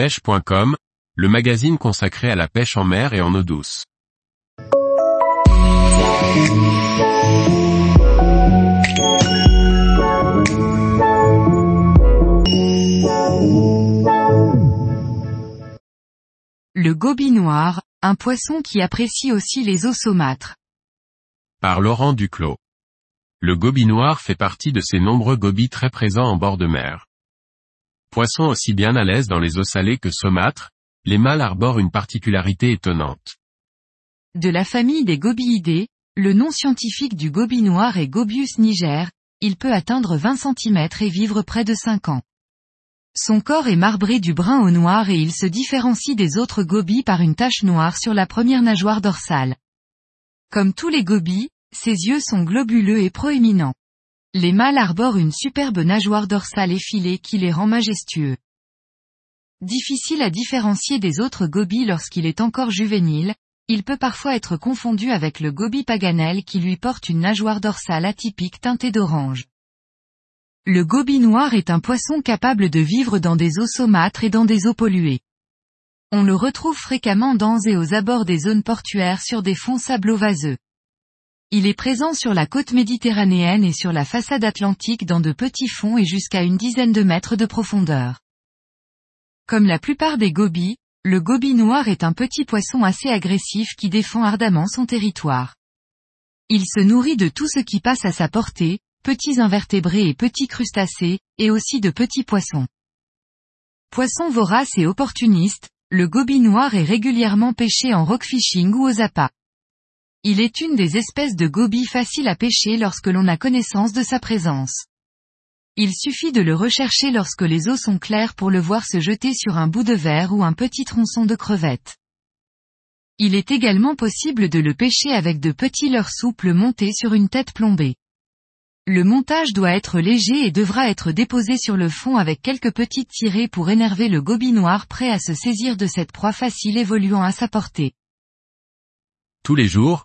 pêche.com, le magazine consacré à la pêche en mer et en eau douce. Le gobie noir, un poisson qui apprécie aussi les eaux saumâtres. Par Laurent Duclos. Le gobie noir fait partie de ces nombreux gobies très présents en bord de mer. Poisson aussi bien à l'aise dans les eaux salées que saumâtres, les mâles arborent une particularité étonnante. De la famille des gobiidés, le nom scientifique du gobie noir est Gobius niger, il peut atteindre 20 cm et vivre près de 5 ans. Son corps est marbré du brun au noir et il se différencie des autres gobies par une tache noire sur la première nageoire dorsale. Comme tous les gobies, ses yeux sont globuleux et proéminents. Les mâles arborent une superbe nageoire dorsale effilée qui les rend majestueux. Difficile à différencier des autres gobies lorsqu'il est encore juvénile, il peut parfois être confondu avec le gobie paganel qui lui porte une nageoire dorsale atypique teintée d'orange. Le gobie noir est un poisson capable de vivre dans des eaux saumâtres et dans des eaux polluées. On le retrouve fréquemment dans et aux abords des zones portuaires sur des fonds sablo-vaseux. Il est présent sur la côte méditerranéenne et sur la façade atlantique dans de petits fonds et jusqu'à une dizaine de mètres de profondeur. Comme la plupart des gobies, le gobie noir est un petit poisson assez agressif qui défend ardemment son territoire. Il se nourrit de tout ce qui passe à sa portée, petits invertébrés et petits crustacés, et aussi de petits poissons. Poisson vorace et opportuniste, le gobie noir est régulièrement pêché en rockfishing ou aux appâts. Il est une des espèces de gobies faciles à pêcher lorsque l'on a connaissance de sa présence. Il suffit de le rechercher lorsque les eaux sont claires pour le voir se jeter sur un bout de verre ou un petit tronçon de crevette. Il est également possible de le pêcher avec de petits leurres souples montés sur une tête plombée. Le montage doit être léger et devra être déposé sur le fond avec quelques petites tirées pour énerver le gobie noir prêt à se saisir de cette proie facile évoluant à sa portée. Tous les jours,